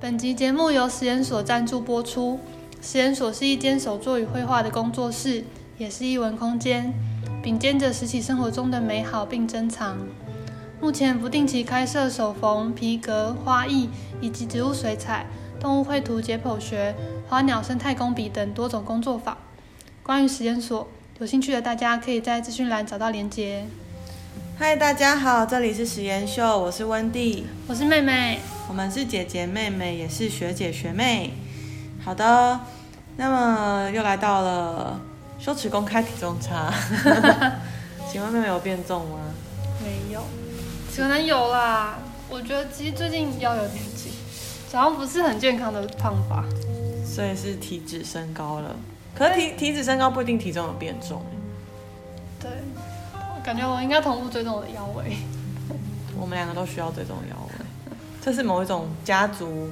本集节目由实验所赞助播出。实验所是一间手作与绘画的工作室，也是艺文空间，秉肩着拾起生活中的美好并珍藏。目前不定期开设手缝、皮革、花艺以及植物水彩、动物绘图、解剖学、花鸟生态工笔等多种工作坊。关于实验所，有兴趣的大家可以在资讯栏找到连结。嗨，大家好，这里是实验秀，我是温蒂，我是妹妹，我们是姐姐妹妹，也是学姐学妹。好的，那么又来到了羞耻公开体重差，请问妹妹有变重吗？没有，可能有啦。我觉得其实最近腰有点紧，好像不是很健康的胖法，所以是体脂升高了。可是体体脂升高不一定体重有变重。对。感觉我应该同步追踪我的腰围，我们两个都需要追踪腰围，这是某一种家族。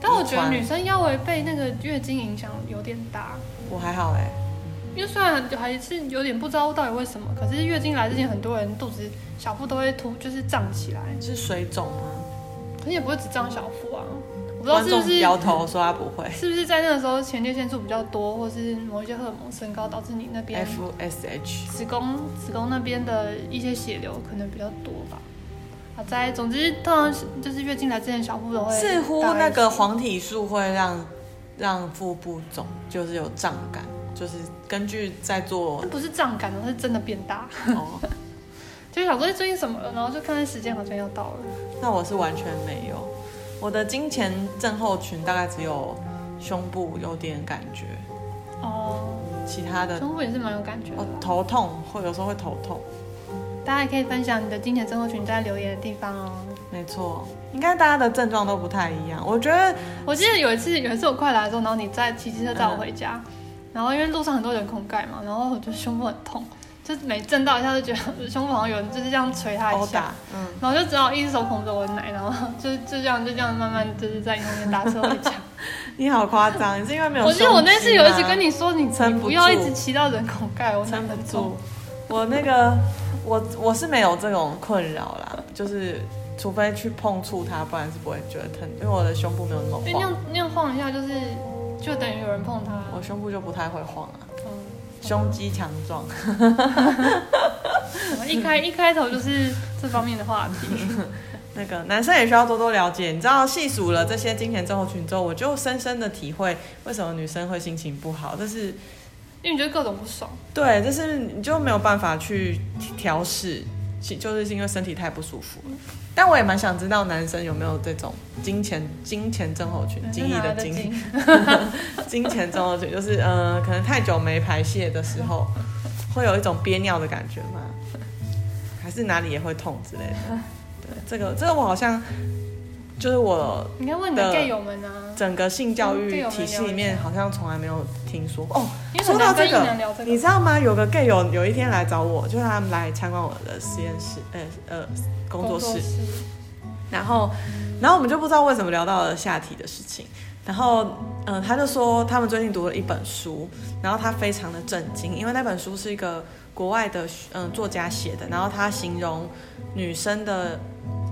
但我觉得女生腰围被那个月经影响有点大。我还好哎，因为虽然还是有点不知道到底为什么，可是月经来之前很多人肚子小腹都会凸，就是胀起来。是水肿吗？可是也不会只胀小腹啊。我不知道是不是摇头说他不会，是不是在那个时候前列腺素比较多，或是某一些荷尔蒙升高导致你那边 FSH 子宫子宫那边的一些血流可能比较多吧。好在总之通常就是月经来之前小腹都会似乎那个黄体素会让让腹部肿，就是有胀感，就是根据在做不是胀感，是真的变大。哦，就是想说最近什么了，然后就看看时间好像要到了。那我是完全没有。我的经前症候群大概只有胸部有点感觉哦，其他的胸部也是蛮有感觉的。头痛会有时候会头痛，大家也可以分享你的经前症候群在留言的地方哦。没错，应该大家的症状都不太一样。我觉得我记得有一次有一次我快来的时候，然后你在骑机车载我回家，嗯、然后因为路上很多人孔盖嘛，然后我就胸部很痛。就每震到一下，就觉得胸部好像有人就是这样捶他一下，嗯，然后就只好一只手捧着我的奶，然后 就就这样就这样慢慢就是在你后面搭车回家。你好夸张，你是因为没有、啊？我记得我那次有一次跟你说你，你不要一直骑到人孔盖，我撑不住。我那个我我是没有这种困扰啦，就是除非去碰触它，不然是不会觉得疼，因为我的胸部没有那么晃。那样那样晃一下，就是就等于有人碰它，我胸部就不太会晃啊。胸肌强壮，一开一开头就是这方面的话题。那个男生也需要多多了解。你知道细数了这些金钱症候群之后，我就深深的体会为什么女生会心情不好。这是因为你觉得各种不爽。对，就是你就没有办法去调试。就是因为身体太不舒服了，但我也蛮想知道男生有没有这种金钱金钱症候群，经历的经，金钱症候群就是呃，可能太久没排泄的时候，会有一种憋尿的感觉吗？还是哪里也会痛之类的？对，这个这个我好像。就是我，你应该问你的 gay 友们啊。整个性教育体系里面，好像从来没有听说过哦。说到这个，你知道吗？有个 gay 友有一天来找我，就是他们来参观我的实验室，呃呃，工作室。然后，然后我们就不知道为什么聊到了下体的事情。然后，嗯、呃，他就说他们最近读了一本书，然后他非常的震惊，因为那本书是一个国外的嗯、呃、作家写的，然后他形容女生的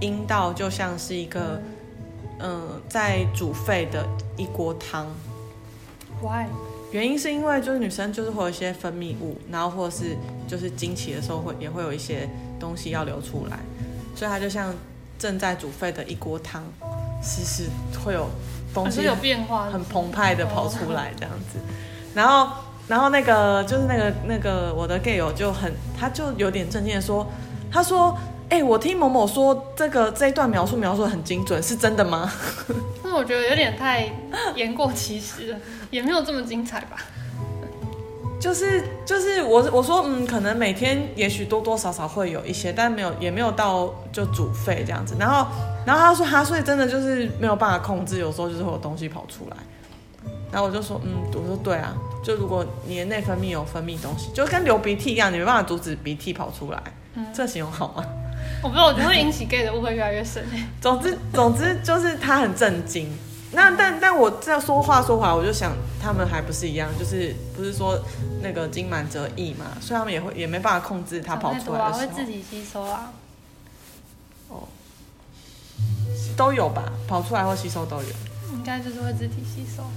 阴道就像是一个。嗯，在煮沸的一锅汤。Why？原因是因为就是女生就是会有一些分泌物，然后或者是就是经期的时候会也会有一些东西要流出来，所以它就像正在煮沸的一锅汤，时时会有东西有变化，很澎湃的跑出来这样子。然后，然后那个就是那个那个我的 gay 友就很，他就有点震惊的说，他说。哎、欸，我听某某说这个这一段描述描述的很精准，是真的吗？那我觉得有点太言过其实了，也没有这么精彩吧。就是就是我我说嗯，可能每天也许多多少少会有一些，但没有也没有到就煮沸这样子。然后然后他说他所以真的就是没有办法控制，有时候就是会有东西跑出来。然后我就说嗯，我说对啊，就如果你的内分泌有分泌东西，就跟流鼻涕一样，你没办法阻止鼻涕跑出来。嗯，这形容好吗？我不知道，我觉得会引起 gay 的误会越来越深。总之，总之就是他很震惊。那但但我这样说话说回来，我就想他们还不是一样，就是不是说那个金满则溢嘛，所以他们也会也没办法控制他跑出来的时候，会自己吸收啊。哦，都有吧，跑出来或吸收都有。应该就是会自己吸收。哦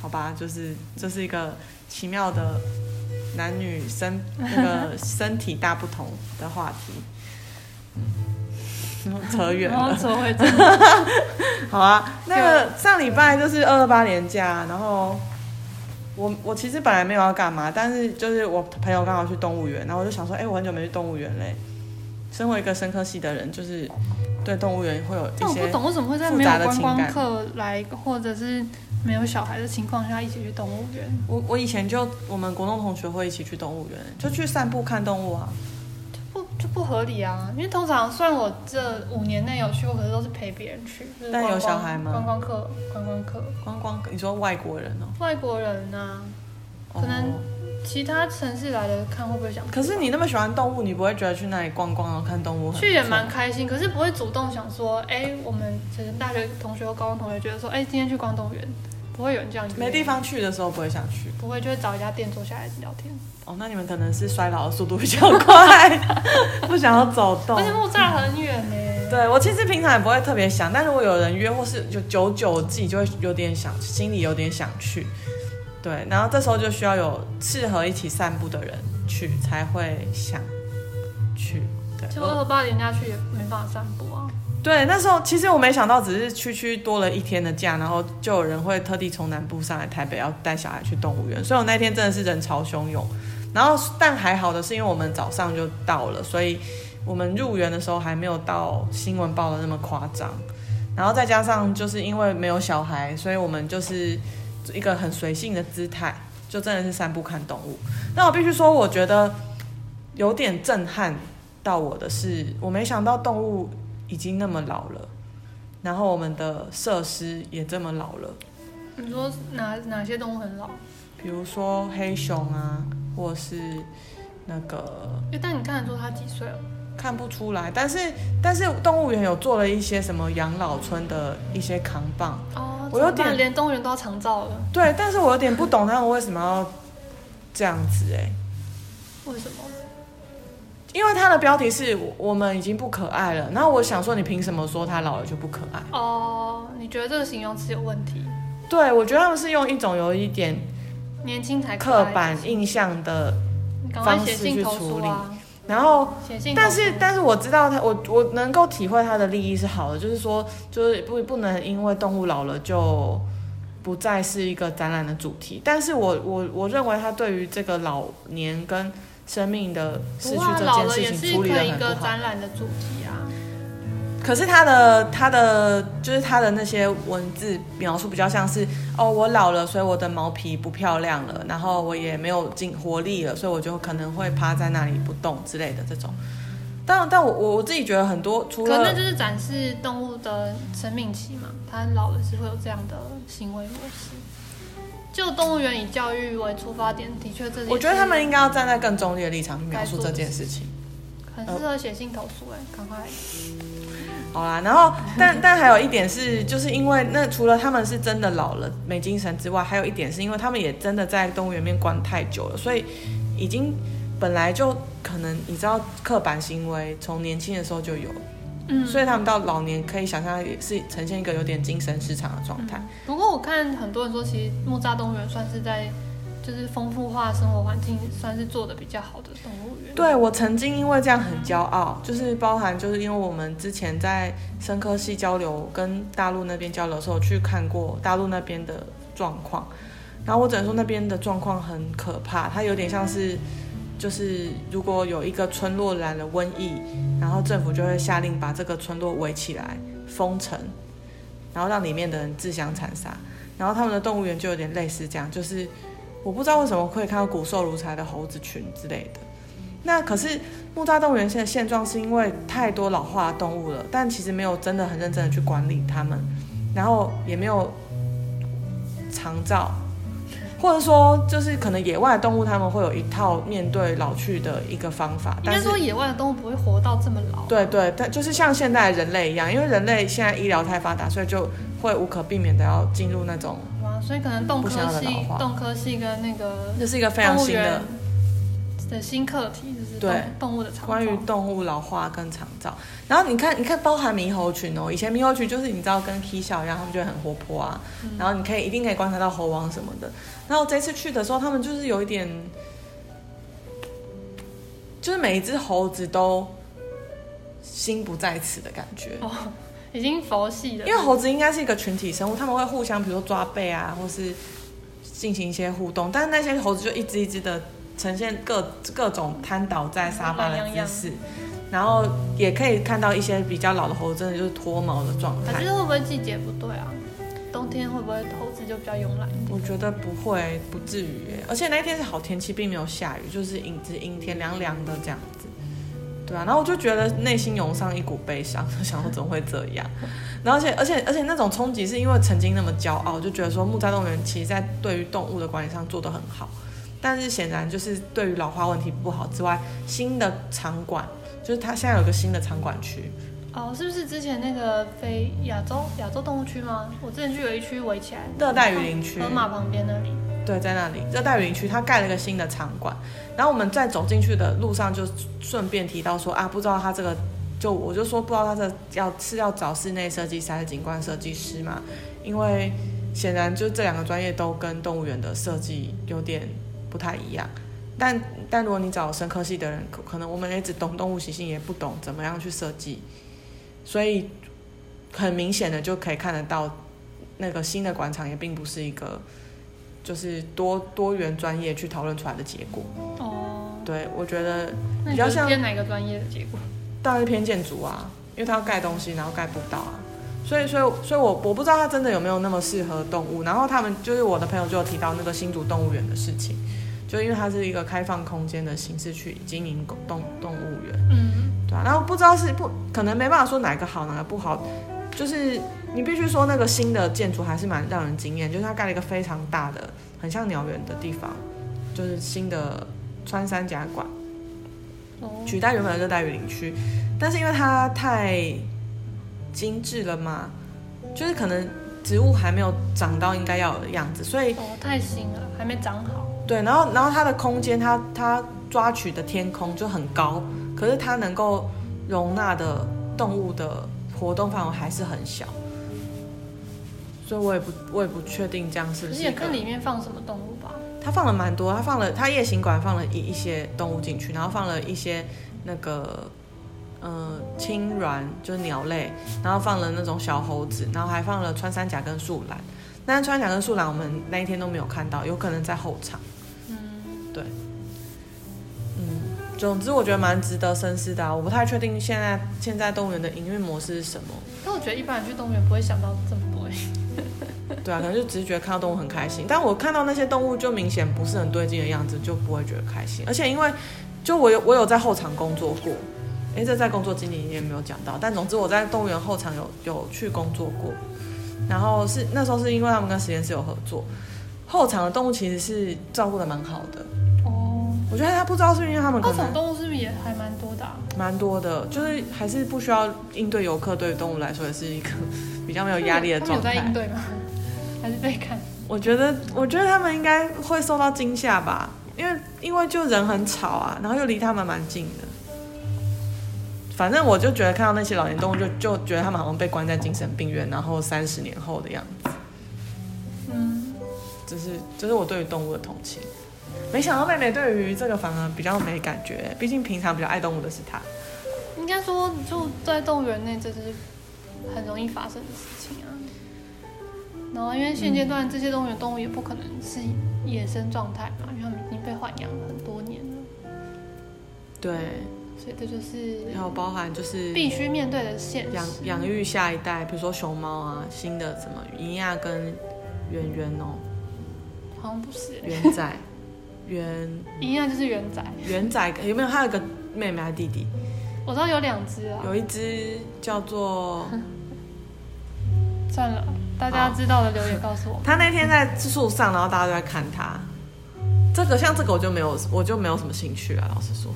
好吧，就是这是一个奇妙的男女身那个 身体大不同的话题。扯远了，扯回这。好啊，那个上礼拜就是二二八年假，然后我我其实本来没有要干嘛，但是就是我朋友刚好去动物园，然后我就想说，哎、欸，我很久没去动物园嘞。身为一个生科系的人，就是对动物园会有一些复杂的情感。但我不懂为什么会在没有观光客来，或者是没有小孩的情况下一起去动物园。我我以前就我们国中同学会一起去动物园，就去散步看动物啊。就不合理啊，因为通常虽然我这五年内有去过，可是都是陪别人去。就是、但有小孩吗？观光客，观光客，观光客。你说外国人哦？外国人啊，可能其他城市来的看会不会想？可是你那么喜欢动物，你不会觉得去那里逛逛然后看动物？去也蛮开心，可是不会主动想说，哎、欸，我们其实大学同学或高中同学觉得说，哎、欸，今天去逛动物园，不会有人这样。没地方去的时候不会想去，不会就会找一家店坐下来聊天。哦，那你们可能是衰老的速度比较快，不想要走动。而且木栅很远呢。对，我其实平常也不会特别想，但如果有人约或是就久久自己就会有点想，心里有点想去。对，然后这时候就需要有适合一起散步的人去，才会想去。对，就二二八连家去也没办法散步啊。对，那时候其实我没想到，只是区区多了一天的假，然后就有人会特地从南部上来台北，要带小孩去动物园。所以我那天真的是人潮汹涌。然后，但还好的是，因为我们早上就到了，所以我们入园的时候还没有到新闻报的那么夸张。然后再加上就是因为没有小孩，所以我们就是一个很随性的姿态，就真的是散步看动物。那我必须说，我觉得有点震撼到我的是，我没想到动物已经那么老了，然后我们的设施也这么老了。你说哪哪些动物很老？比如说黑熊啊。或是那个，哎，但你看得出它几岁了？看不出来，但是但是动物园有做了一些什么养老村的一些扛棒哦，我有点连动物园都要长照了。对，但是我有点不懂他们为什么要这样子哎？为什么？因为它的标题是我们已经不可爱了，然后我想说，你凭什么说他老了就不可爱？哦，你觉得这个形容词有问题？对，我觉得他们是用一种有一点。年轻才刻板印象的方式去处理，然后，但是但是我知道他，我我能够体会他的利益是好的，就是说，就是不不能因为动物老了就不再是一个展览的主题，但是我我我认为他对于这个老年跟生命的失去这件事情处理的很不好。可是他的他的就是他的那些文字描述比较像是哦，我老了，所以我的毛皮不漂亮了，然后我也没有精活力了，所以我就可能会趴在那里不动之类的这种。但但我我我自己觉得很多，除了可能就是展示动物的生命期嘛，它老了是会有这样的行为模式。就动物园以教育为出发点，的确这我觉得他们应该要站在更中立的立场去描述这件事情。很适合写信投诉哎，赶快。好啦，然后但但还有一点是，就是因为那除了他们是真的老了没精神之外，还有一点是因为他们也真的在动物园里面关太久了，所以已经本来就可能你知道刻板行为从年轻的时候就有，嗯，所以他们到老年可以想象也是呈现一个有点精神失常的状态。嗯，不过我看很多人说，其实木栅动物园算是在。就是丰富化生活环境，算是做的比较好的动物园。对，我曾经因为这样很骄傲，就是包含就是因为我们之前在生科系交流，跟大陆那边交流的时候，去看过大陆那边的状况，然后我只能说那边的状况很可怕，它有点像是就是如果有一个村落染了瘟疫，然后政府就会下令把这个村落围起来封城，然后让里面的人自相残杀，然后他们的动物园就有点类似这样，就是。我不知道为什么会看到骨瘦如柴的猴子群之类的。那可是木栅动物园现在现状是因为太多老化的动物了，但其实没有真的很认真的去管理它们，然后也没有长照，或者说就是可能野外的动物他们会有一套面对老去的一个方法。应该说野外的动物不会活到这么老。对对，但就是像现在人类一样，因为人类现在医疗太发达，所以就会无可避免的要进入那种。哇所以可能动科系、动科系跟那个，这是一个非常新的的新课题，就是对动物的长，关于动物老化跟长照。然后你看，你看，包含猕猴群哦，以前猕猴群就是你知道跟 K 小一样，他们就很活泼啊。嗯、然后你可以一定可以观察到猴王什么的。然后这次去的时候，他们就是有一点，就是每一只猴子都心不在此的感觉。哦，已经佛系了。因为猴子应该是一个群体生物，他们会互相，比如说抓背啊，或是进行一些互动。但是那些猴子就一只一只的。呈现各各种瘫倒在沙发的姿势，然后也可以看到一些比较老的猴子，真的就是脱毛的状态。我觉得会不会季节不对啊？冬天会不会猴子就比较慵懒？我觉得不会，不至于。而且那一天是好天气，并没有下雨，就是阴只阴天，凉凉的这样子。对啊，然后我就觉得内心涌上一股悲伤，想说怎么会这样？然后而且而且而且那种冲击是因为曾经那么骄傲，就觉得说木栅动物园其实在对于动物的管理上做得很好。但是显然就是对于老化问题不好之外，新的场馆就是它现在有个新的场馆区。哦，是不是之前那个非亚洲亚洲动物区吗？我之前就有一区围起来，热带雨林区，河马旁边那里。对，在那里热带雨林区，它盖了一个新的场馆。然后我们在走进去的路上就顺便提到说啊，不知道他这个就我就说不知道他这要是要找室内设计师还是景观设计师嘛？因为显然就这两个专业都跟动物园的设计有点。不太一样，但但如果你找生科系的人，可可能我们也只懂动物习性，也不懂怎么样去设计，所以很明显的就可以看得到，那个新的广场也并不是一个就是多多元专业去讨论出来的结果。哦，对，我觉得比较像偏哪个专业的结果？当然是偏建筑啊，因为它要盖东西，然后盖不到啊，所以所以所以我我不知道它真的有没有那么适合动物。然后他们就是我的朋友就有提到那个新竹动物园的事情。就因为它是一个开放空间的形式去经营动动物园，嗯，对啊，然后不知道是不可能没办法说哪个好哪个不好，就是你必须说那个新的建筑还是蛮让人惊艳，就是它盖了一个非常大的很像鸟园的地方，就是新的穿山甲馆，取代原本的热带雨林区，但是因为它太精致了嘛，就是可能植物还没有长到应该要有的样子，所以哦太新了，还没长好。对，然后然后它的空间，它它抓取的天空就很高，可是它能够容纳的动物的活动范围还是很小，所以我也不我也不确定这样是不是。你也看里面放什么动物吧？它放了蛮多，它放了它夜行馆放了一一些动物进去，然后放了一些那个呃青鸾就是鸟类，然后放了那种小猴子，然后还放了穿山甲跟树懒，那穿山甲跟树懒我们那一天都没有看到，有可能在后场。对，嗯，总之我觉得蛮值得深思的啊。我不太确定现在现在动物园的营运模式是什么。但我觉得一般人去动物园不会想到这么多。对啊，可能就只是觉得看到动物很开心。但我看到那些动物就明显不是很对劲的样子，就不会觉得开心。而且因为就我有我有在后场工作过，哎，这在工作经历也没有讲到。但总之我在动物园后场有有去工作过，然后是那时候是因为他们跟实验室有合作，后场的动物其实是照顾的蛮好的。我觉得他不知道是因为他们可能。后场动物是不是也还蛮多的啊？蛮多的，就是还是不需要应对游客，对于动物来说也是一个比较没有压力的状态。有在应对吗？还是被看？我觉得，我觉得他们应该会受到惊吓吧，因为因为就人很吵啊，然后又离他们蛮近的。反正我就觉得看到那些老年动物就，就就觉得他们好像被关在精神病院，然后三十年后的样子。嗯，这是这是我对于动物的同情。没想到妹妹对于这个反而比较没感觉，毕竟平常比较爱动物的是她。应该说，就在动物园内，这是很容易发生的事情啊。然后，因为现阶段这些动物园动物也不可能是野生状态嘛，因为他们已经被豢养了很多年了。对，所以这就是还有包含就是必须面对的现实。养养育下一代，比如说熊猫啊，新的什么银亚跟圆圆哦，好像不是圆仔。圆一样就是圆仔，圆仔有没有？还有个妹妹还是弟弟？我知道有两只啊，有一只叫做 算了，大家知道的留言告诉我。他那天在树上，然后大家都在看他。这个像这个我就没有，我就没有什么兴趣啊。老实说，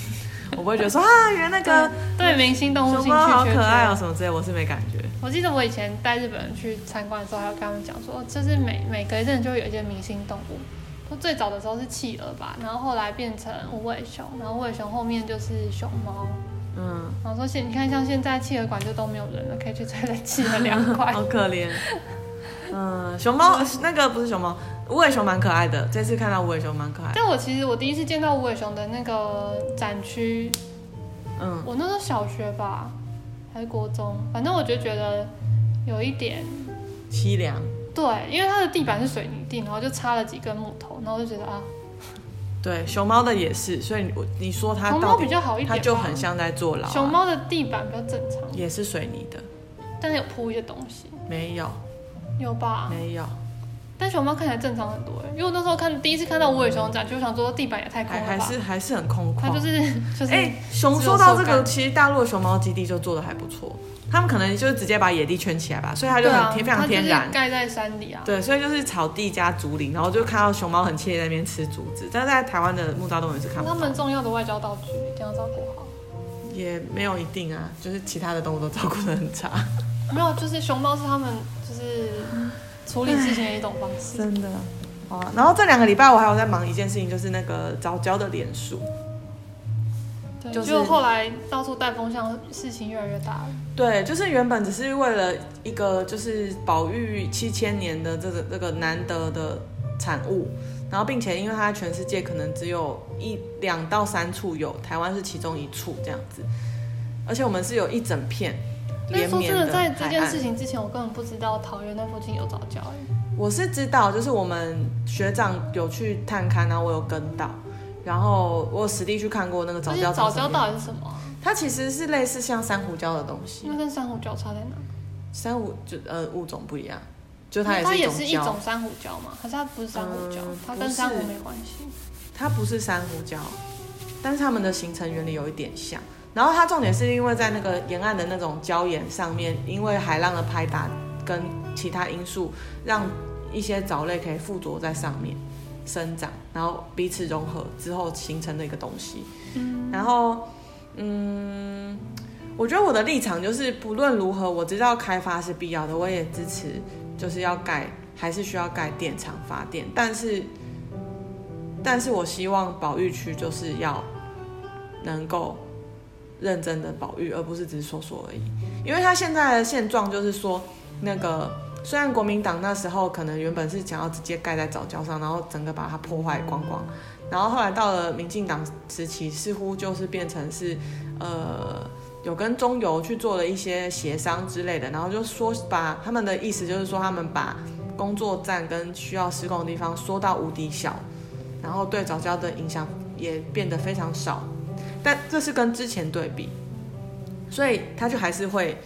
我不会觉得说啊，原来那个对明星动物兴趣好可爱哦什么之类，我是没感觉。我记得我以前带日本人去参观的时候，还有跟他们讲说，就是每每隔一阵就会有一些明星动物。最早的时候是企鹅吧，然后后来变成无尾熊，然后无尾熊后面就是熊猫。嗯，然后说现你看像现在企鹅馆就都没有人了，可以去吹冷气很凉快。好可怜。嗯，熊猫那个不是熊猫，无尾熊蛮可爱的。这次看到无尾熊蛮可爱的。但我其实我第一次见到无尾熊的那个展区，嗯，我那时候小学吧，还是国中，反正我就觉得有一点凄凉。对，因为它的地板是水泥地，然后就插了几根木头，然后就觉得啊。对，熊猫的也是，所以我你说它熊猫比较好一点，它就很像在坐牢啊。熊猫的地板比较正常，也是水泥的，但是有铺一些东西。没有，有吧？没有。但熊猫看起来正常很多，因为我那时候看第一次看到无尾熊展，就想说地板也太空了还是还是很空旷。它就是就是。哎，熊说到这个，其实大陆的熊猫基地就做的还不错。他们可能就是直接把野地圈起来吧，所以它就很天、啊、非常天然，盖在山里啊。对，所以就是草地加竹林，然后就看到熊猫很惬意在那边吃竹子。但是在台湾的木栅动物园是看不到。他们重要的外交道具一定要照顾好。也没有一定啊，就是其他的动物都照顾的很差。没有，就是熊猫是他们就是处理事情的一种方式。真的，哦。然后这两个礼拜我还有在忙一件事情，就是那个早教的连署。就是后来到处带风向，事情越来越大了。对，就是原本只是为了一个就是保育七千年的这个这个难得的产物，然后并且因为它全世界可能只有一两到三处有，台湾是其中一处这样子，而且我们是有一整片连绵的海岸。说真的，在这件事情之前，我根本不知道桃园那附近有藻礁。我是知道，就是我们学长有去探勘，然后我有跟到。然后我有实地去看过那个藻礁。藻礁到底是什么？它其实是类似像珊瑚礁的东西。那跟珊瑚礁差在哪？珊瑚就呃物种不一样，就它也是它也是一种珊瑚礁嘛？可是它不是珊瑚礁，嗯、它跟珊瑚没关系。它不是珊瑚礁，但是它们的形成原理有一点像。然后它重点是因为在那个沿岸的那种礁岩上面，因为海浪的拍打跟其他因素，让一些藻类可以附着在上面。生长，然后彼此融合之后形成的一个东西。嗯，然后，嗯，我觉得我的立场就是，不论如何，我知道开发是必要的，我也支持，就是要盖，还是需要盖电厂发电。但是，但是我希望保育区就是要能够认真的保育，而不是只是说说而已。因为他现在的现状就是说，那个。虽然国民党那时候可能原本是想要直接盖在早教上，然后整个把它破坏光光，然后后来到了民进党时期，似乎就是变成是，呃，有跟中油去做了一些协商之类的，然后就说把他们的意思就是说他们把工作站跟需要施工的地方缩到无敌小，然后对早教的影响也变得非常少，但这是跟之前对比，所以他就还是会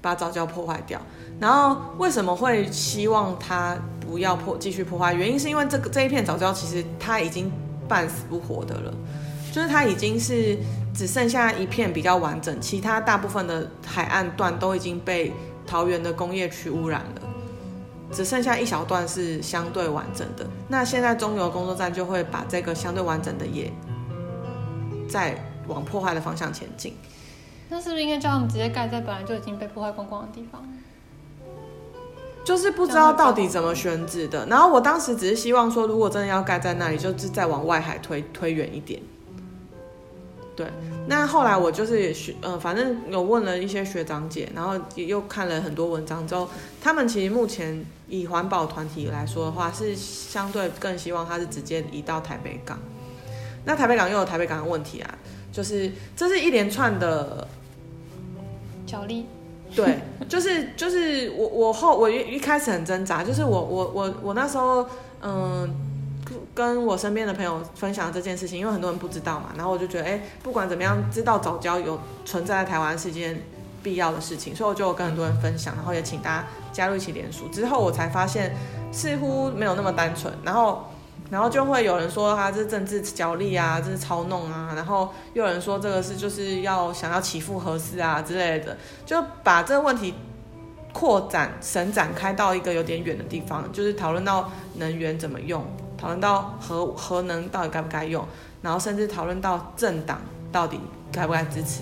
把早教破坏掉。然后为什么会希望它不要破继续破坏？原因是因为这个这一片早教其实它已经半死不活的了，就是它已经是只剩下一片比较完整，其他大部分的海岸段都已经被桃园的工业区污染了，只剩下一小段是相对完整的。那现在中油工作站就会把这个相对完整的也再往破坏的方向前进。那是不是应该叫他们直接盖在本来就已经被破坏光光的地方？就是不知道到底怎么选址的，然后我当时只是希望说，如果真的要盖在那里，就是再往外海推推远一点。对，那后来我就是也学，呃，反正有问了一些学长姐，然后也又看了很多文章之后，他们其实目前以环保团体来说的话，是相对更希望它是直接移到台北港。那台北港又有台北港的问题啊，就是这是一连串的角力。对，就是就是我我后我一一开始很挣扎，就是我我我我那时候嗯跟我身边的朋友分享这件事情，因为很多人不知道嘛，然后我就觉得哎，不管怎么样，知道早教有存在在台湾是一件必要的事情，所以我就跟很多人分享，然后也请大家加入一起联署，之后我才发现似乎没有那么单纯，然后。然后就会有人说他是政治角力啊，这是操弄啊，然后又有人说这个是就是要想要起复核四啊之类的，就把这个问题扩展、伸展开到一个有点远的地方，就是讨论到能源怎么用，讨论到核核能到底该不该用，然后甚至讨论到政党到底该不该支持。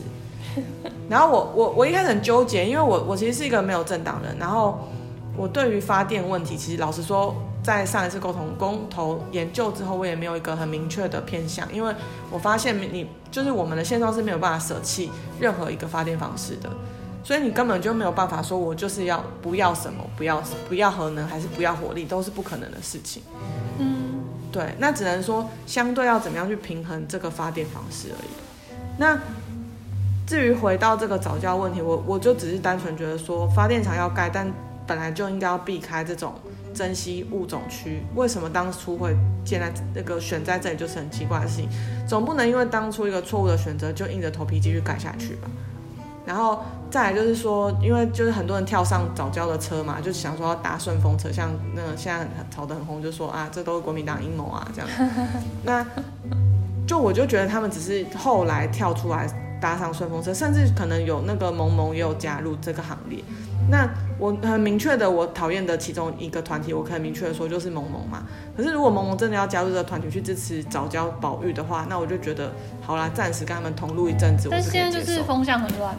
然后我我我一开始很纠结，因为我我其实是一个没有政党人，然后我对于发电问题，其实老实说。在上一次沟通公投研究之后，我也没有一个很明确的偏向，因为我发现你就是我们的现状是没有办法舍弃任何一个发电方式的，所以你根本就没有办法说我就是要不要什么，不要不要核能还是不要火力，都是不可能的事情。嗯，对，那只能说相对要怎么样去平衡这个发电方式而已。那至于回到这个早教问题，我我就只是单纯觉得说发电厂要盖，但本来就应该要避开这种珍稀物种区。为什么当初会建在那个选在这里，就是很奇怪的事情。总不能因为当初一个错误的选择，就硬着头皮继续改下去吧？然后再来就是说，因为就是很多人跳上早教的车嘛，就想说要搭顺风车，像那个现在很炒得很红，就说啊，这都是国民党阴谋啊，这样。那就我就觉得他们只是后来跳出来搭上顺风车，甚至可能有那个萌萌也有加入这个行列。那我很明确的，我讨厌的其中一个团体，我可以明确的说就是萌萌嘛。可是如果萌萌真的要加入这个团体去支持早教保育的话，那我就觉得好啦，暂时跟他们同路一阵子。但现在就是风向很乱。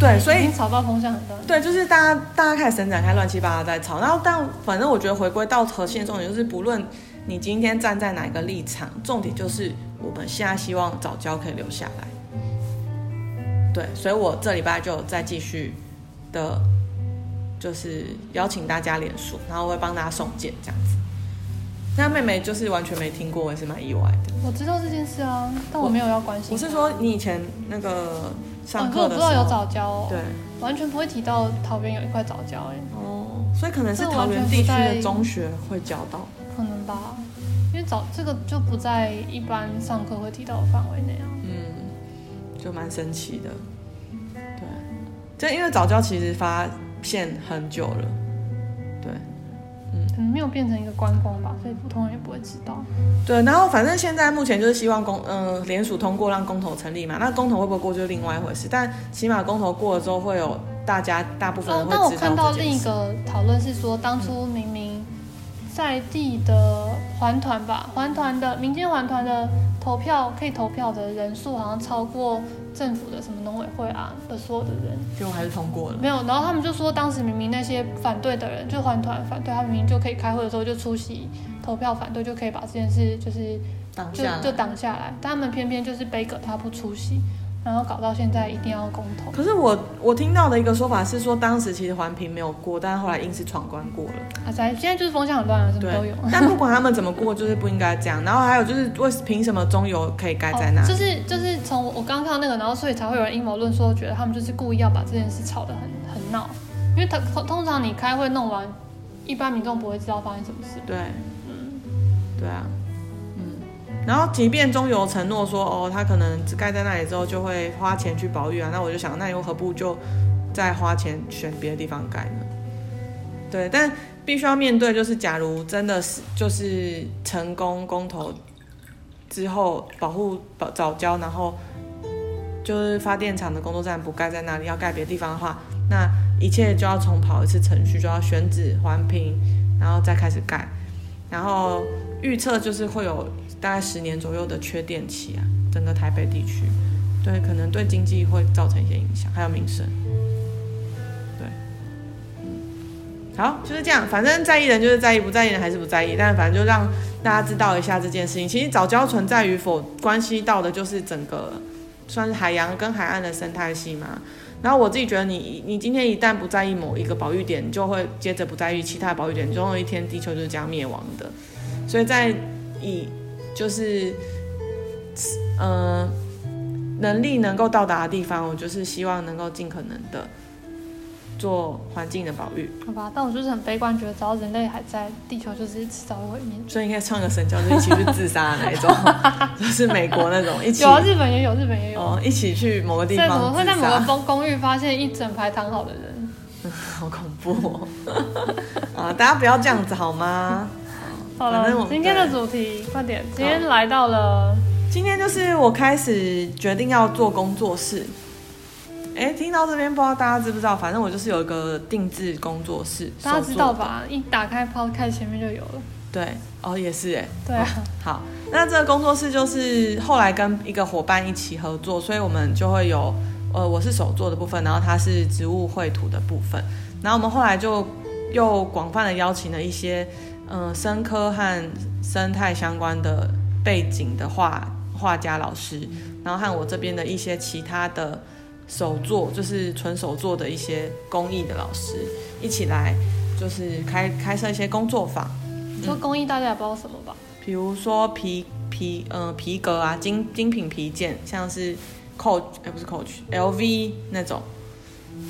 对，所以吵到风向很乱。对，就是大家大家开始伸展开，乱七八糟在吵。然后但反正我觉得回归到核心的重点就是，不论你今天站在哪一个立场，重点就是我们现在希望早教可以留下来。对，所以我这礼拜就再继续。的，就是邀请大家联署，然后我会帮大家送件这样子。那妹妹就是完全没听过，我也是蛮意外的。我知道这件事啊，但我没有要关心。我是说你以前那个上课的时候，哦、我不知道有早教哦，对，完全不会提到桃园有一块早教哎。哦，所以可能是桃园地区的中学会教到，可能吧，因为早这个就不在一般上课会提到的范围内啊。嗯，就蛮神奇的。就因为早教其实发现很久了，对，嗯，可能没有变成一个观光吧，所以普通人也不会知道。对，然后反正现在目前就是希望公，嗯、呃，联署通过让公投成立嘛。那公投会不会过就是另外一回事，但起码公投过了之后会有大家大部分人会知道。哦，但我看到另一个讨论是说，当初明明在地的环团吧，环团的民间环团的投票可以投票的人数好像超过。政府的什么农委会啊的所有的人，结果还是通过了。没有，然后他们就说，当时明明那些反对的人，就环团反对，他明明就可以开会的时候就出席投票反对，就可以把这件事就是挡下就就挡下来，但他们偏偏就是杯葛他不出席。然后搞到现在一定要公投。可是我我听到的一个说法是说，当时其实环评没有过，但是后来硬是闯关过了。啊，在现在就是风向很乱啊，什么都有。但不管他们怎么过，就是不应该这样。然后还有就是，为凭什么中油可以盖在那里？就是就是从我刚刚看到那个，然后所以才会有人阴谋论说，觉得他们就是故意要把这件事吵得很很闹，因为他通常你开会弄完，一般民众不会知道发生什么事。对，嗯，对啊。然后，即便中油承诺说，哦，他可能只盖在那里之后就会花钱去保育啊，那我就想，那又何不就再花钱选别的地方盖呢？对，但必须要面对，就是假如真的是就是成功公投之后保护保早交，然后就是发电厂的工作站不盖在那里，要盖别的地方的话，那一切就要重跑一次程序，就要选址环评，然后再开始盖，然后预测就是会有。大概十年左右的缺电期啊，整个台北地区，对，可能对经济会造成一些影响，还有民生，对，好，就是这样，反正在意人就是在意，不在意人还是不在意，但反正就让大家知道一下这件事情。其实藻礁存在与否，关系到的就是整个算是海洋跟海岸的生态系嘛。然后我自己觉得你，你今天一旦不在意某一个保育点，就会接着不在意其他保育点，总有一天地球就是这样灭亡的。所以在以就是，呃，能力能够到达的地方，我就是希望能够尽可能的做环境的保育。好吧，但我就是很悲观，觉得只要人类还在，地球就是迟早会毁灭。所以应该创个神教，就一起去自杀的那一种，就是美国那种一起。有啊，日本也有，日本也有。哦，一起去某个地方。怎么会在某个公公寓发现一整排躺好的人？好恐怖哦！啊，大家不要这样子好吗？好了，今天的主题快点。今天来到了，今天就是我开始决定要做工作室。哎，听到这边不知道大家知不知道？反正我就是有一个定制工作室，大家知道吧？一打开 Podcast 前面就有了。对，哦，也是哎。对啊。好，那这个工作室就是后来跟一个伙伴一起合作，所以我们就会有，呃，我是手做的部分，然后他是植物绘图的部分，然后我们后来就。又广泛的邀请了一些嗯、呃、生科和生态相关的背景的画画家老师，然后和我这边的一些其他的手作，就是纯手作的一些工艺的老师一起来，就是开开设一些工作坊。说工艺大家也不知道什么吧？比如说皮皮呃皮革啊，精精品皮件，像是 Coach 哎不是 Coach，LV 那种。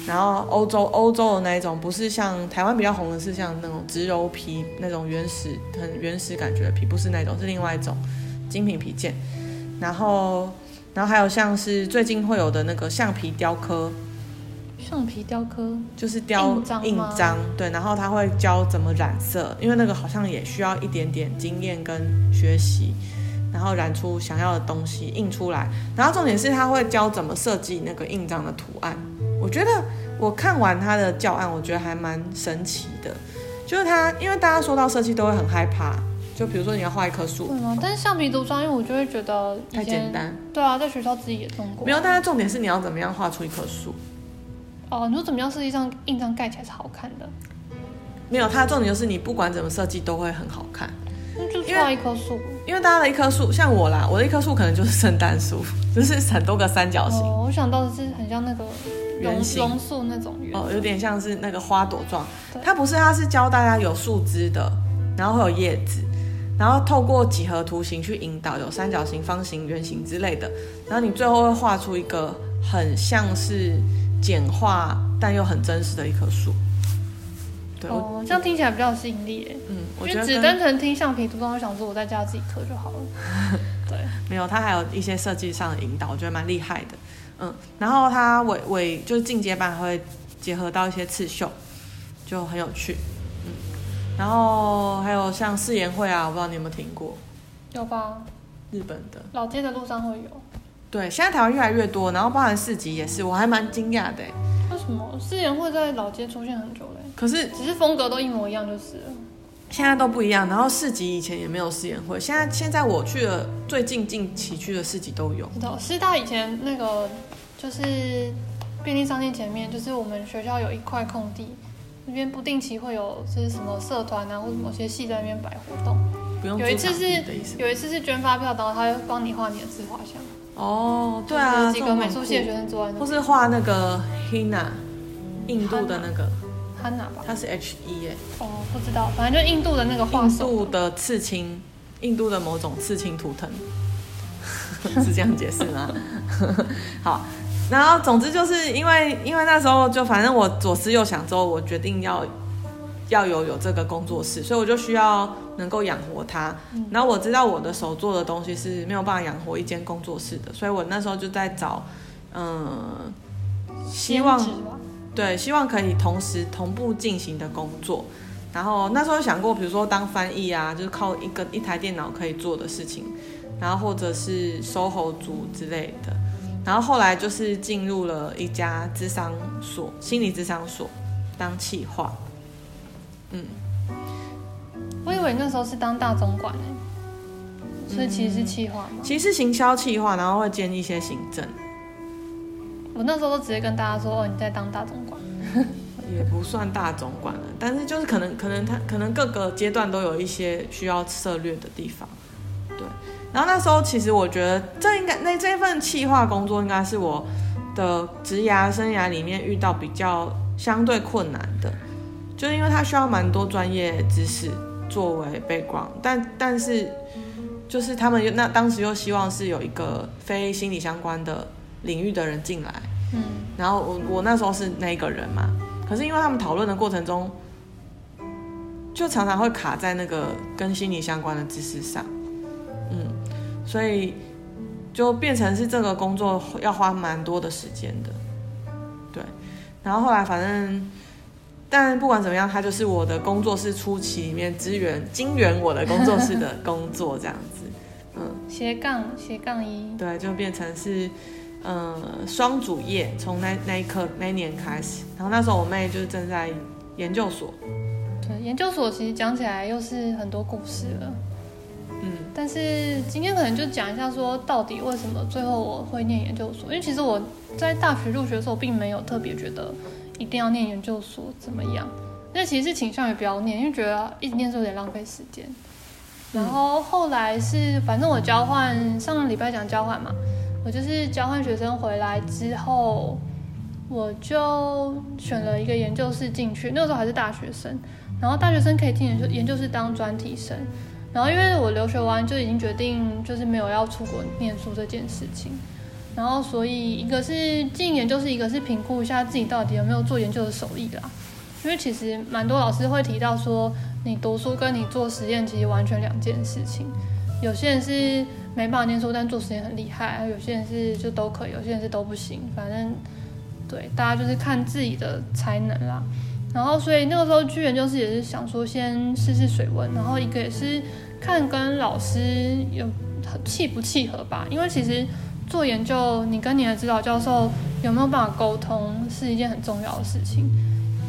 然后欧洲欧洲的那一种，不是像台湾比较红的是像那种植鞣皮那种原始很原始感觉的皮，不是那种，是另外一种精品皮件。然后然后还有像是最近会有的那个橡皮雕刻，橡皮雕刻就是雕印章，对，然后他会教怎么染色，因为那个好像也需要一点点经验跟学习，然后染出想要的东西印出来。然后重点是他会教怎么设计那个印章的图案。我觉得我看完他的教案，我觉得还蛮神奇的。就是他，因为大家说到设计都会很害怕，就比如说你要画一棵树，对吗？但是橡皮图章，因为我就会觉得太简单。对啊，在学校自己也弄过。没有，但是重点是你要怎么样画出一棵树。哦，你说怎么样设计上印章盖起来是好看的？没有，它的重点就是你不管怎么设计都会很好看。那就画一棵树。因为大家的一棵树，像我啦，我的一棵树可能就是圣诞树，就是很多个三角形。哦，我想到的是很像那个。圆形榕树那种圆哦，有点像是那个花朵状。它不是，它是教大家有树枝的，然后会有叶子，然后透过几何图形去引导，有三角形、方形、圆形之类的，然后你最后会画出一个很像是简化但又很真实的一棵树。对哦，这样听起来比较有吸引力诶。嗯，我觉得只单纯听橡皮图章，我想说我在家自己刻就好了。对，没有，它还有一些设计上的引导，我觉得蛮厉害的。嗯，然后它尾尾就是进阶版会结合到一些刺绣，就很有趣。嗯，然后还有像誓言会啊，我不知道你有没有听过？有吧？日本的老街的路上会有。对，现在台湾越来越多，然后包含市集也是，我还蛮惊讶的。为什么誓言会在老街出现很久嘞？可是只是风格都一模一样就是了。现在都不一样，然后市集以前也没有试颜会，现在现在我去了最近近期去的市集都有。知道师大以前那个。就是便利商店前面，就是我们学校有一块空地，那边不定期会有就是什么社团啊，或者某些系在那边摆活动。不用。有一次是有一次是捐发票，然后他会帮你画你的自画像。哦，对啊，几个美术系的学生坐在那。或是画那个 Hina，印度的那个它是 H E 耶。哦，不知道，反正就印度的那个画。印度的刺青，印度的某种刺青图腾，是这样解释吗？好。然后，总之就是因为，因为那时候就反正我左思右想之后，我决定要要有有这个工作室，所以我就需要能够养活它。嗯、然后我知道我的手做的东西是没有办法养活一间工作室的，所以我那时候就在找，嗯，希望对，希望可以同时同步进行的工作。然后那时候想过，比如说当翻译啊，就是靠一个一台电脑可以做的事情，然后或者是 SOHO 族之类的。然后后来就是进入了一家智商所，心理智商所当企划。嗯，我以为那时候是当大总管呢，所以其实是企划吗？其实是行销企划，然后会兼一些行政。我那时候都直接跟大家说：“哦，你在当大总管。”也不算大总管了，但是就是可能可能他可能各个阶段都有一些需要涉略的地方，对。然后那时候，其实我觉得这应该那这份企划工作应该是我的职涯生涯里面遇到比较相对困难的，就是因为它需要蛮多专业知识作为背光但但是就是他们又那当时又希望是有一个非心理相关的领域的人进来，嗯，然后我我那时候是那个人嘛，可是因为他们讨论的过程中，就常常会卡在那个跟心理相关的知识上。嗯。所以就变成是这个工作要花蛮多的时间的，对。然后后来反正，但不管怎么样，他就是我的工作室初期里面支援、经援我的工作室的工作这样子。嗯，斜杠斜杠一，对，就变成是嗯双主业，从那那一刻那一年开始。然后那时候我妹就是正在研究所，对，研究所其实讲起来又是很多故事了。嗯，但是今天可能就讲一下，说到底为什么最后我会念研究所？因为其实我在大学入学的时候，并没有特别觉得一定要念研究所怎么样，那其实是倾向于不要念，因为觉得一直念书有点浪费时间。然后后来是，反正我交换上个礼拜讲交换嘛，我就是交换学生回来之后，我就选了一个研究室进去。那个时候还是大学生，然后大学生可以进研究研究室当专题生。然后因为我留学完就已经决定就是没有要出国念书这件事情，然后所以一个是进研究室，一个是评估一下自己到底有没有做研究的手艺啦。因为其实蛮多老师会提到说，你读书跟你做实验其实完全两件事情。有些人是没办法念书，但做实验很厉害；有些人是就都可以，有些人是都不行。反正对大家就是看自己的才能啦。然后所以那个时候去研究室也是想说先试试水温，然后一个也是看跟老师有契不契合吧。因为其实做研究，你跟你的指导教授有没有办法沟通，是一件很重要的事情。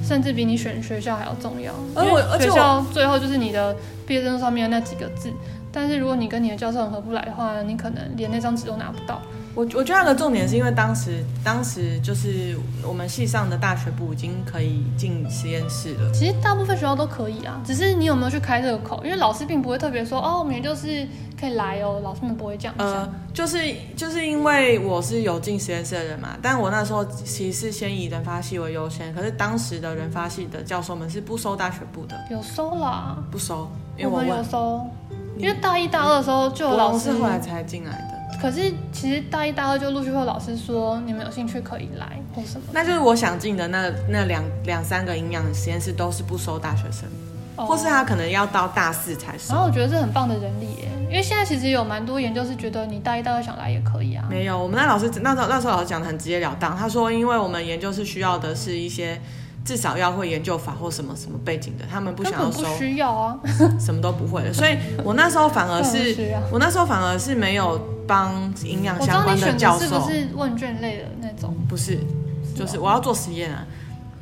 甚至比你选学校还要重要，因为学校最后就是你的毕业证书上面的那几个字。但是如果你跟你的教授很合不来的话，你可能连那张纸都拿不到。我我觉得那个重点是因为当时当时就是我们系上的大学部已经可以进实验室了。其实大部分学校都可以啊，只是你有没有去开这个口？因为老师并不会特别说哦，我们就是可以来哦，老师们不会这样。呃，就是就是因为我是有进实验室的人嘛，但我那时候其实是先以人发系为优先，可是当时的人发系的教授们是不收大学部的。有收啦？不收，因为我，我们有收，因为大一大二的时候就有老师后来才进来的。可是其实大一、大二就陆续会有老师说，你们有兴趣可以来或什么。那就是我想进的那那两两三个营养实验室都是不收大学生，哦，或是他可能要到大四才收。然后我觉得是很棒的人力耶，因为现在其实有蛮多研究是觉得你大一、大二想来也可以啊。没有，我们那老师那时候那时候老师讲的很直截了当，他说因为我们研究是需要的是一些。至少要会研究法或什么什么背景的，他们不想要收，不需要啊，什么都不会的。所以我那时候反而是，我那时候反而是没有帮营养相关的教授。是不是问卷类的那种？不是，就是我要做实验啊。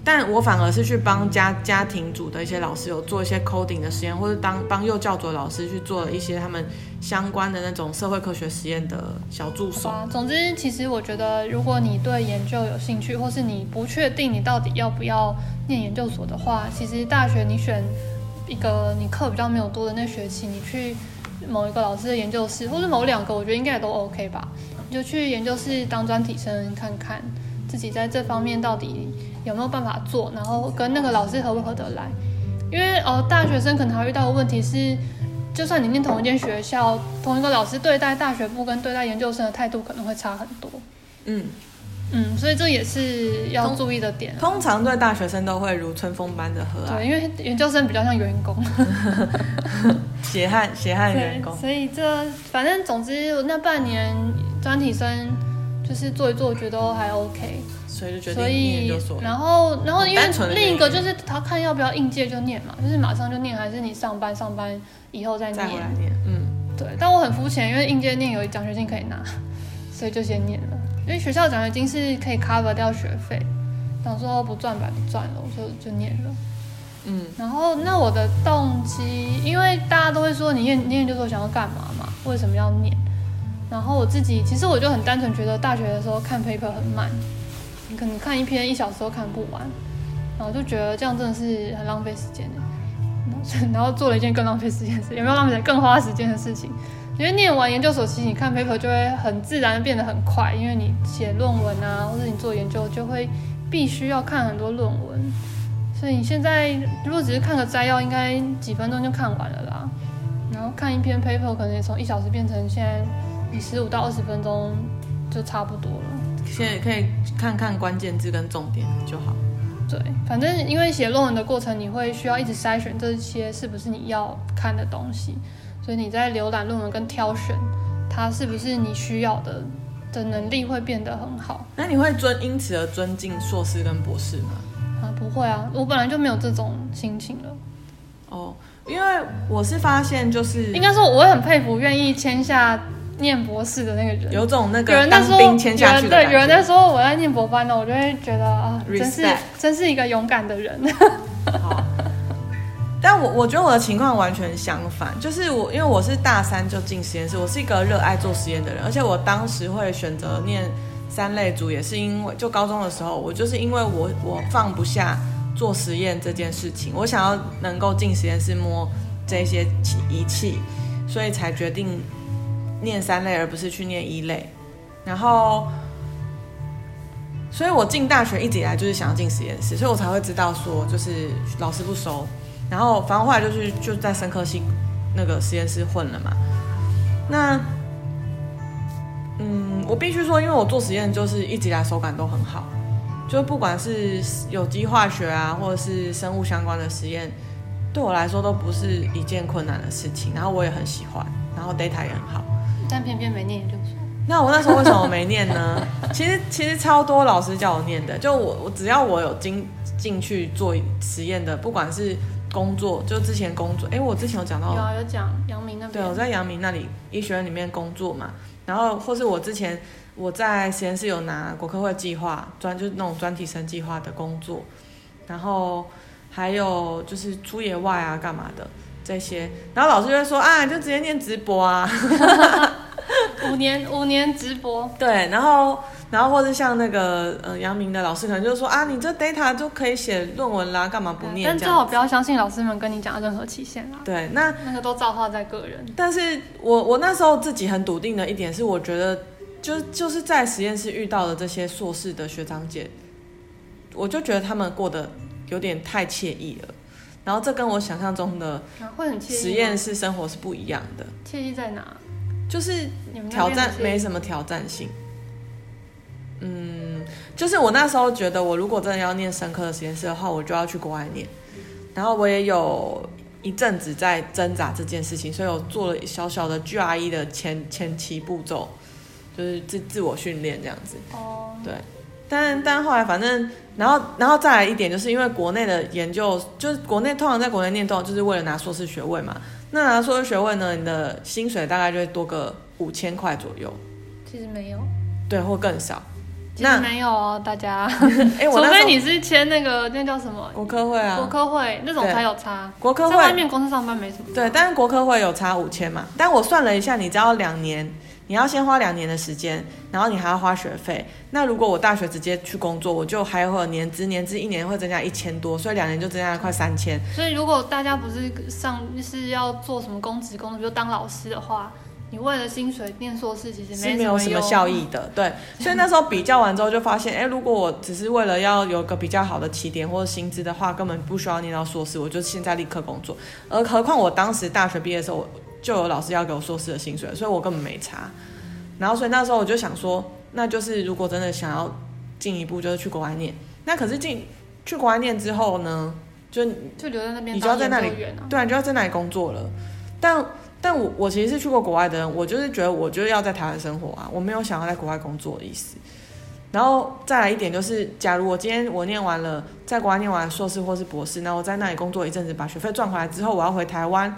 但我反而是去帮家家庭组的一些老师有做一些 coding 的实验，或者当帮幼教组老师去做一些他们相关的那种社会科学实验的小助手。总之，其实我觉得，如果你对研究有兴趣，或是你不确定你到底要不要念研究所的话，其实大学你选一个你课比较没有多的那学期，你去某一个老师的研究室，或者某两个，我觉得应该也都 OK 吧。你就去研究室当专题生，看看自己在这方面到底。有没有办法做？然后跟那个老师合不合得来？因为哦，大学生可能还遇到的问题是，就算你念同一间学校，同一个老师对待大学部跟对待研究生的态度可能会差很多。嗯嗯，所以这也是要注意的点。通常对大学生都会如春风般的和蔼。对，因为研究生比较像员工，血汗血汗员工。所以这反正总之那半年专题生就是做一做，我觉得都还 OK。所以就决定所。然后，然后因为另一个就是他看要不要应届就念嘛，就是马上就念，还是你上班上班以后再念？再回来念。嗯，对。但我很肤浅，因为应届念有奖学金可以拿，所以就先念了。因为学校奖学金是可以 cover 掉学费，想说不赚白不赚了，我就就念了。嗯。然后，那我的动机，因为大家都会说你念念研究所想要干嘛嘛？为什么要念？然后我自己其实我就很单纯觉得大学的时候看 paper 很慢。你可能看一篇一小时都看不完，然后就觉得这样真的是很浪费时间的，然后做了一件更浪费时间的事，有没有浪费更花时间的事情？因为念完研究所期，你看 paper 就会很自然变得很快，因为你写论文啊，或者你做研究就会必须要看很多论文，所以你现在如果只是看个摘要，应该几分钟就看完了啦。然后看一篇 paper 可能也从一小时变成现在十五到二十分钟就差不多了。现在可以看看关键字跟重点就好。对，反正因为写论文的过程，你会需要一直筛选这些是不是你要看的东西，所以你在浏览论文跟挑选它是不是你需要的的能力会变得很好。那你会尊因此而尊敬硕士跟博士吗？啊，不会啊，我本来就没有这种心情了。哦，因为我是发现就是应该说我会很佩服愿意签下。念博士的那个人，有种那个当兵签下去的感觉。对，有人在说我在念博班呢，我就会觉得啊，真是真是一个勇敢的人。好，但我我觉得我的情况完全相反，就是我因为我是大三就进实验室，我是一个热爱做实验的人，而且我当时会选择念三类组，也是因为就高中的时候，我就是因为我我放不下做实验这件事情，我想要能够进实验室摸这些仪器，所以才决定念三类而不是去念一类。然后，所以我进大学一直以来就是想要进实验室，所以我才会知道说就是老师不收。然后反正后来就是就在生科系那个实验室混了嘛。那，嗯，我必须说，因为我做实验就是一直以来手感都很好。就不管是有机化学啊，或者是生物相关的实验，对我来说都不是一件困难的事情。然后我也很喜欢，然后 data 也很好。但偏偏没念研究所。那我那时候为什么没念呢？其实其实超多老师叫我念的。就我我只要我有进进去做实验的，不管是工作，就之前工作，哎，我之前有讲到。有啊，有讲杨明那边。对，我在杨明那里医学院里面工作嘛。然后或是我之前。我在实验室有拿国科会计划专，就是那种专题生计划的工作，然后还有就是出野外啊干嘛的这些，然后老师就会说啊，就直接念直播啊，五年五年直播，对，然后然后或者像那个呃杨明的老师可能就说啊，你这 data 就可以写论文啦，干嘛不念？但最好不要相信老师们跟你讲的任何期限啦。对，那那个都造化在个人。但是我我那时候自己很笃定的一点是，我觉得。就就是在实验室遇到的这些硕士的学长姐，我就觉得他们过得有点太惬意了，然后这跟我想象中的实验室生活是不一样的。惬意在哪？就是挑战没什么挑战性。嗯，就是我那时候觉得，我如果真的要念深科的实验室的话，我就要去国外念。然后我也有一阵子在挣扎这件事情，所以我做了小小的 GRE 的前前期步骤。就是自自我训练这样子，哦，对，但但后来反正，然后然后再来一点，就是因为国内的研究，就是国内通常在国内念都就是为了拿硕士学位嘛。那拿硕士学位呢，你的薪水大概就会多个五千块左右。其实没有，对，或更少。其实没有哦，大家。哎，除非你是签那个那叫什么国科会啊，国科会那种才有差。国科会在外面公司上班没什么。对，但是国科会有差五千嘛。但我算了一下，你只要两年。你要先花两年的时间，然后你还要花学费。那如果我大学直接去工作，我就还会有年资，年资一年会增加一千多，所以两年就增加了快三千。所以如果大家不是上是要做什么公职工作，比如当老师的话，你为了薪水念硕士，其实没没有什么效益的。对，所以那时候比较完之后就发现，哎，如果我只是为了要有个比较好的起点或者薪资的话，根本不需要念到硕士，我就现在立刻工作。而何况我当时大学毕业的时候，我就有老师要给我硕士的薪水，所以我根本没查。然后，所以那时候我就想说，那就是如果真的想要进一步，就是去国外念。那可是进去国外念之后呢，就就留在那边，你就要在那里，对啊，你就要在那里工作了。但但我我其实是去过国外的人，我就是觉得，我就是要在台湾生活啊，我没有想要在国外工作的意思。然后再来一点就是，假如我今天我念完了，在国外念完硕士或是博士，那我在那里工作一阵子，把学费赚回来之后，我要回台湾，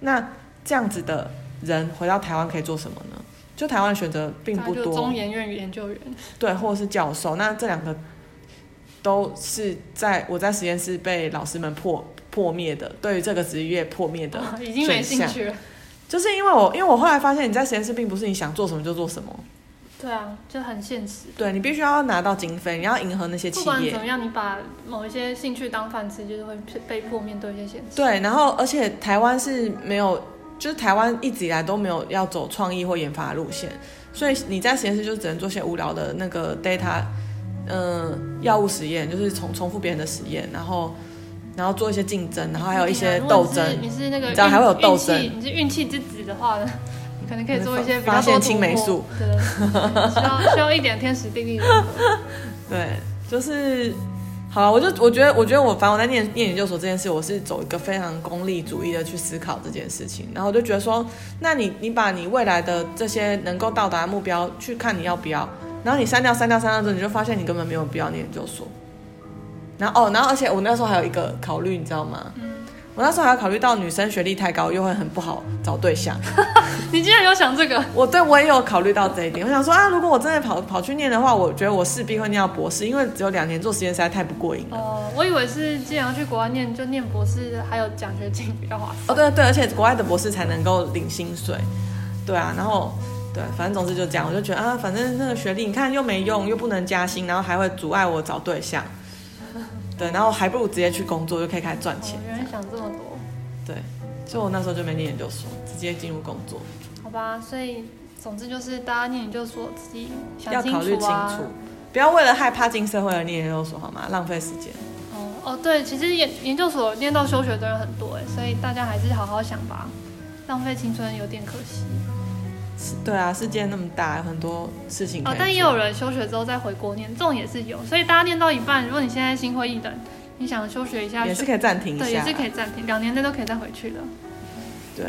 那这样子的人回到台湾可以做什么呢？就台湾选择并不多，中研院研究员，对，或者是教授，那这两个都是在我在实验室被老师们破破灭的，对于这个职业破灭的，已经没兴趣了。就是因为我，因为我后来发现，你在实验室并不是你想做什么就做什么。对啊，就很现实。对，你必须要拿到经费，你要迎合那些企业。不管怎么样，你把某一些兴趣当饭吃，就是会被迫面对一些现实。对，然后而且台湾是没有。就是台湾一直以来都没有要走创意或研发路线，所以你在实验室就只能做些无聊的那个 data，嗯，药物实验，就是重重复别人的实验，然后然后做一些竞争，然后还有一些斗争。你是那个，你知道还会有斗争。你是运气之子的话呢，你可能可以做一些发现青霉素，对，需要需要一点天时地利。对，就是。好了，我就我觉得，我觉得我反正我在念念研究所这件事，我是走一个非常功利主义的去思考这件事情。然后我就觉得说，那你你把你未来的这些能够到达的目标去看你要不要，然后你删掉删掉删掉之后，你就发现你根本没有必要念研究所。然后哦，然后而且我那时候还有一个考虑，你知道吗？嗯我那时候还要考虑到女生学历太高又会很不好找对象。你竟然有想这个？我对我也有考虑到这一点。我想说啊，如果我真的跑跑去念的话，我觉得我势必会念到博士，因为只有两年做实验实在太不过瘾了。哦，我以为是既然要去国外念，就念博士，还有奖学金比较划算。哦，对对，而且国外的博士才能够领薪水。对啊，然后对，反正总之就这样，我就觉得啊，反正那个学历你看又没用，又不能加薪，然后还会阻碍我找对象。对，然后还不如直接去工作，就可以开始赚钱。原来想这么多。对，所以我那时候就没念研究所，直接进入工作。好吧，所以总之就是大家念研究所自己想清楚、啊、要考虑清楚，不要为了害怕进社会而念研究所，好吗？浪费时间。哦哦，对，其实研研究所念到休学的人很多哎，所以大家还是好好想吧，浪费青春有点可惜。对啊，世界那么大，有很多事情。哦，但也有人休学之后再回国念，这种也是有。所以大家念到一半，如果你现在心灰意冷，你想休学一下，也是可以暂停一下。对，也是可以暂停，两年内都可以再回去的。对，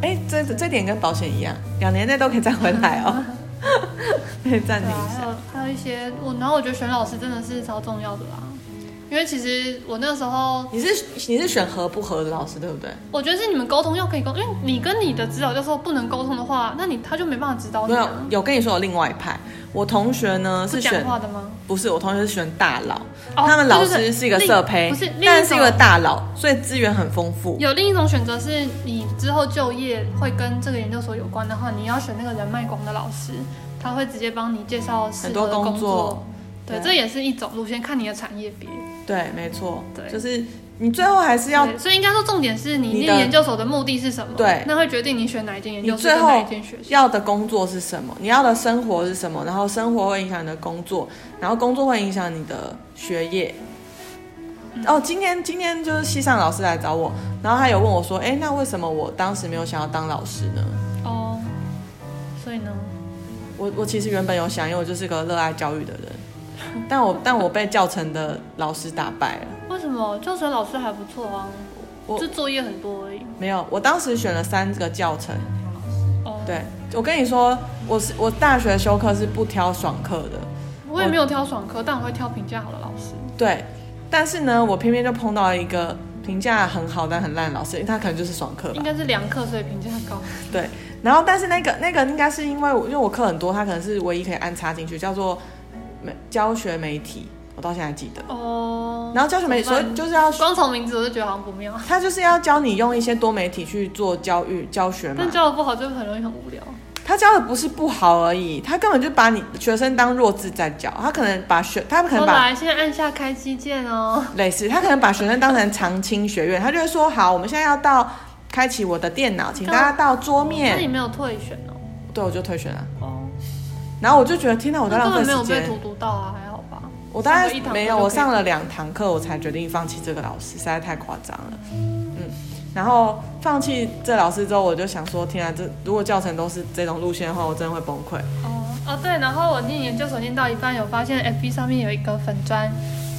哎，这这点跟保险一样，两年内都可以再回来哦。可以暂停一下。还有还有一些我，然后我觉得选老师真的是超重要的啦。因为其实我那时候，你是你是选合不合的老师对不对？我觉得是你们沟通要可以沟通，因为你跟你的指导教授不能沟通的话，那你他就没办法指导你。没有，有跟你说有另外一派，我同学呢是选讲话的吗？不是，我同学是选大佬，哦、他们老师是一个色胚，不是，但是是一个大佬，所以资源很丰富。有另一种选择是你之后就业会跟这个研究所有关的话，你要选那个人脉广的老师，他会直接帮你介绍很多工作。对，这也是一种路线，看你的产业别。对，没错。对，就是你最后还是要，所以应该说重点是你念研究所的目的是什么？对，那会决定你选哪一间研究所，你最后哪一间学校。要的工作是什么？你要的生活是什么？然后生活会影响你的工作，然后工作会影响你的学业。嗯、哦，今天今天就是系上老师来找我，然后他有问我说：“哎，那为什么我当时没有想要当老师呢？”哦，所以呢，我我其实原本有想，因为我就是个热爱教育的人。但我但我被教程的老师打败了。为什么？教程老师还不错啊，我这作业很多而已。没有，我当时选了三个教程。哦。对，我跟你说，我是我大学修课是不挑爽课的。我也没有挑爽课，但我会挑评价好的老师。对，但是呢，我偏偏就碰到了一个评价很好但很烂的老师，因为他可能就是爽课。应该是良课，所以评价高。对，然后但是那个那个应该是因为因为我课很多，他可能是唯一可以安插进去，叫做。教学媒体，我到现在还记得哦。然后教学媒体，所以就是要光从名字我就觉得好像不妙。他就是要教你用一些多媒体去做教育教学嘛。但教的不好就很容易很无聊。他教的不是不好而已，他根本就把你学生当弱智在教。他可能把学，他可能把。来，现在按下开机键哦。类似，他可能把学生当成常青学院，他就会说：好，我们现在要到开启我的电脑，请大家到桌面。那你没有退选哦？对，我就退选了。然后我就觉得，天哪，我在浪费时间。没有被荼毒到啊，还好吧。我大概没有，我上了两堂课，我才决定放弃这个老师，实在太夸张了。嗯，然后放弃这老师之后，我就想说，天啊，这如果教程都是这种路线的话，我真的会崩溃。哦哦，对，然后我念研究所念到一半，有发现 FB 上面有一个粉砖，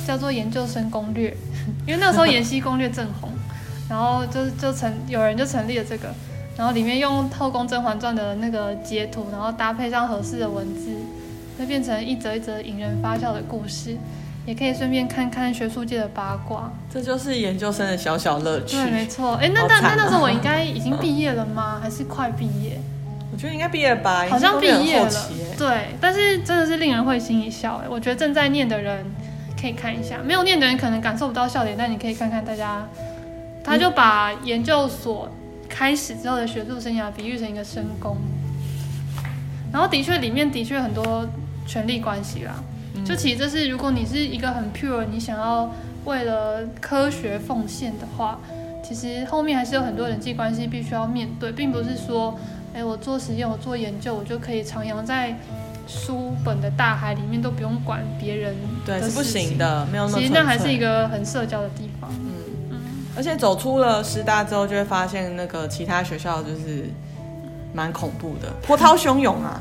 叫做研究生攻略，因为那时候研习攻略正红，然后就就成有人就成立了这个。然后里面用《后宫甄嬛传》的那个截图，然后搭配上合适的文字，会变成一则一则引人发笑的故事，也可以顺便看看学术界的八卦。这就是研究生的小小乐趣。对，没错。哎，那那那那时候我应该已经毕业了吗？还是快毕业？我觉得应该毕业了吧，好像毕业了。对，但是真的是令人会心一笑。哎，我觉得正在念的人可以看一下，没有念的人可能感受不到笑点，但你可以看看大家，他就把研究所。开始之后的学术生涯比喻成一个深宫，然后的确里面的确很多权力关系啦。就其实这是如果你是一个很 pure，你想要为了科学奉献的话，其实后面还是有很多人际关系必须要面对，并不是说，哎，我做实验，我做研究，我就可以徜徉在书本的大海里面，都不用管别人。对，是不行的，没有那么。其实那还是一个很社交的地方。而且走出了师大之后，就会发现那个其他学校就是蛮恐怖的，波涛汹涌啊。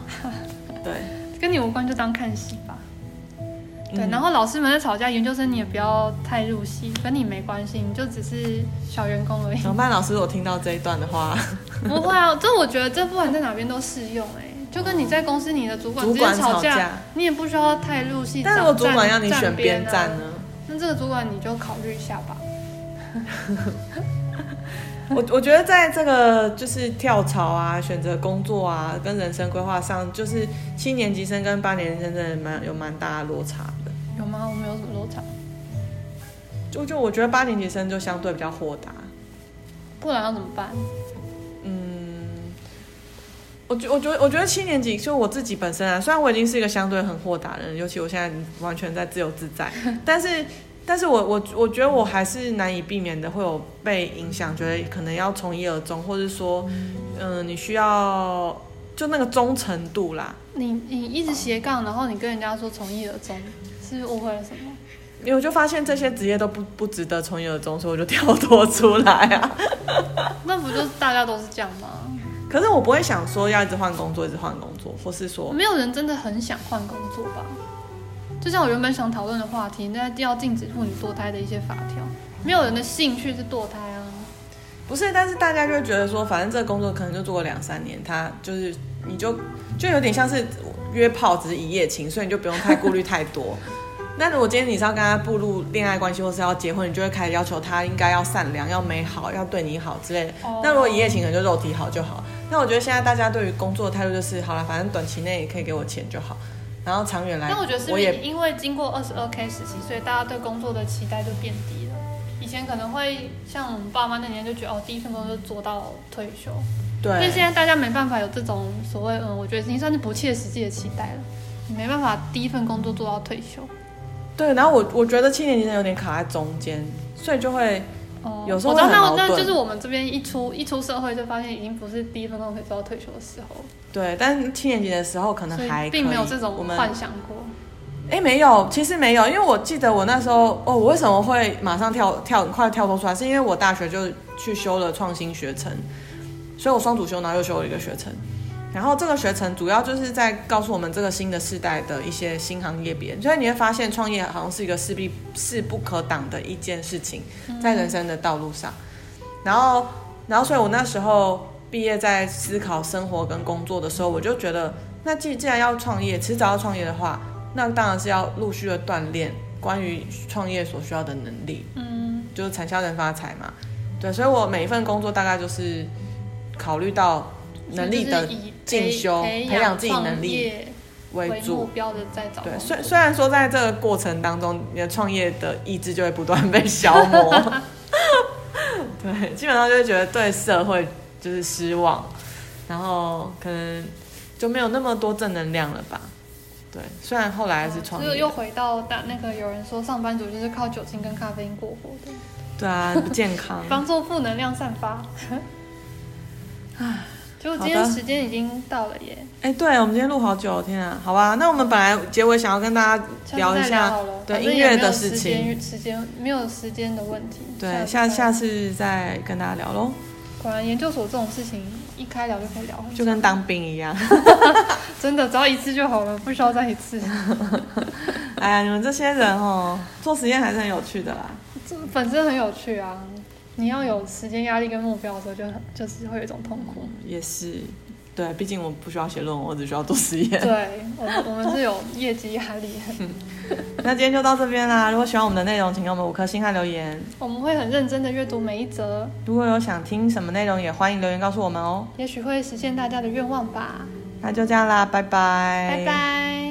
对，跟你无关就当看戏吧。对，然后老师们在吵架，研究生你也不要太入戏，跟你没关系，你就只是小员工而已。怎么办？老师，我听到这一段的话，不会啊，这我觉得这不管在哪边都适用哎、欸，就跟你在公司你的主管之间吵架，你也不需要太入戏。但是我主管要你选边站呢？那这个主管你就考虑一下吧。我 我觉得在这个就是跳槽啊、选择工作啊、跟人生规划上，就是七年级生跟八年级生真的蛮有蛮大的落差的。有吗？我没有什么落差。就就我觉得八年级生就相对比较豁达。不然要怎么办？嗯，我觉我觉得我觉得七年级就我自己本身啊，虽然我已经是一个相对很豁达的人，尤其我现在完全在自由自在，但是。但是我我我觉得我还是难以避免的会有被影响，觉得可能要从一而终，或者说，嗯、呃，你需要就那个忠诚度啦。你你一直斜杠，然后你跟人家说从一而终，是误会了什么？因为我就发现这些职业都不不值得从一而终，所以我就跳脱出来啊。那不就是大家都是这样吗？可是我不会想说要一直换工作，一直换工作，或是说没有人真的很想换工作吧？就像我原本想讨论的话题，那要禁止妇女堕胎的一些法条，没有人的兴趣是堕胎啊。不是，但是大家就会觉得说，反正这个工作可能就做个两三年，他就是你就就有点像是约炮，只是一夜情，所以你就不用太顾虑太多。那如果今天你是要跟他步入恋爱关系，或是要结婚，你就会开始要求他应该要善良、要美好、要对你好之类的。Oh. 那如果一夜情，可能就肉体好就好。那我觉得现在大家对于工作的态度就是，好了，反正短期内也可以给我钱就好，然后长远来，但我觉得是不是因为经过二十二 K 时期，所以大家对工作的期待就变低了。以前可能会像我们爸妈那年就觉得哦，第一份工作就做到退休。对。但现在大家没办法有这种所谓嗯，我觉得已经算是不切实际的期待了。你没办法第一份工作做到退休。对，然后我我觉得七年级生有点卡在中间，所以就会。有时候我知道，那那就是我们这边一出一出社会就发现已经不是第一份工作可以做到退休的时候。对，但是七年级的时候可能还可以，并没有这种幻想过。哎，没有，其实没有，因为我记得我那时候哦，我为什么会马上跳跳很快跳脱出来，是因为我大学就去修了创新学程，所以我双主修，然后又修了一个学程。然后这个学程主要就是在告诉我们这个新的世代的一些新行业别，所以你会发现创业好像是一个势必势不可挡的一件事情，在人生的道路上。然后，然后，所以我那时候毕业在思考生活跟工作的时候，我就觉得，那既既然要创业，迟早要创业的话，那当然是要陆续的锻炼关于创业所需要的能力，嗯，就是产销人发财嘛，对，所以我每一份工作大概就是考虑到。能力的进修，培养自己能力为主，目标的在找。对，虽虽然说在这个过程当中，你的创业的意志就会不断被消磨，对，基本上就会觉得对社会就是失望，然后可能就没有那么多正能量了吧。对，虽然后来还是创业，就又回到大那个有人说上班族就是靠酒精跟咖啡因过活的，对啊，不健康，帮助负能量散发。唉。就今天时间已经到了耶！哎，对，我们今天录好久，天啊，好吧，那我们本来结尾想要跟大家聊一下对音乐的事情，时间没有时间的问题，对，下下次再跟大家聊喽。果然研究所这种事情一开聊就可以聊，就跟当兵一样，真的只要一次就好了，不需要再一次。哎呀，你们这些人哦，做实验还是很有趣的啦，这本身很有趣啊。你要有时间压力跟目标的时候，就很就是会有一种痛苦。也是，对，毕竟我不需要写论文，我只需要做实验。对，我们我们是有业绩压力。那今天就到这边啦。如果喜欢我们的内容，请给我们五颗星和留言。我们会很认真的阅读每一则。如果有想听什么内容，也欢迎留言告诉我们哦。也许会实现大家的愿望吧。那就这样啦，拜拜。拜拜。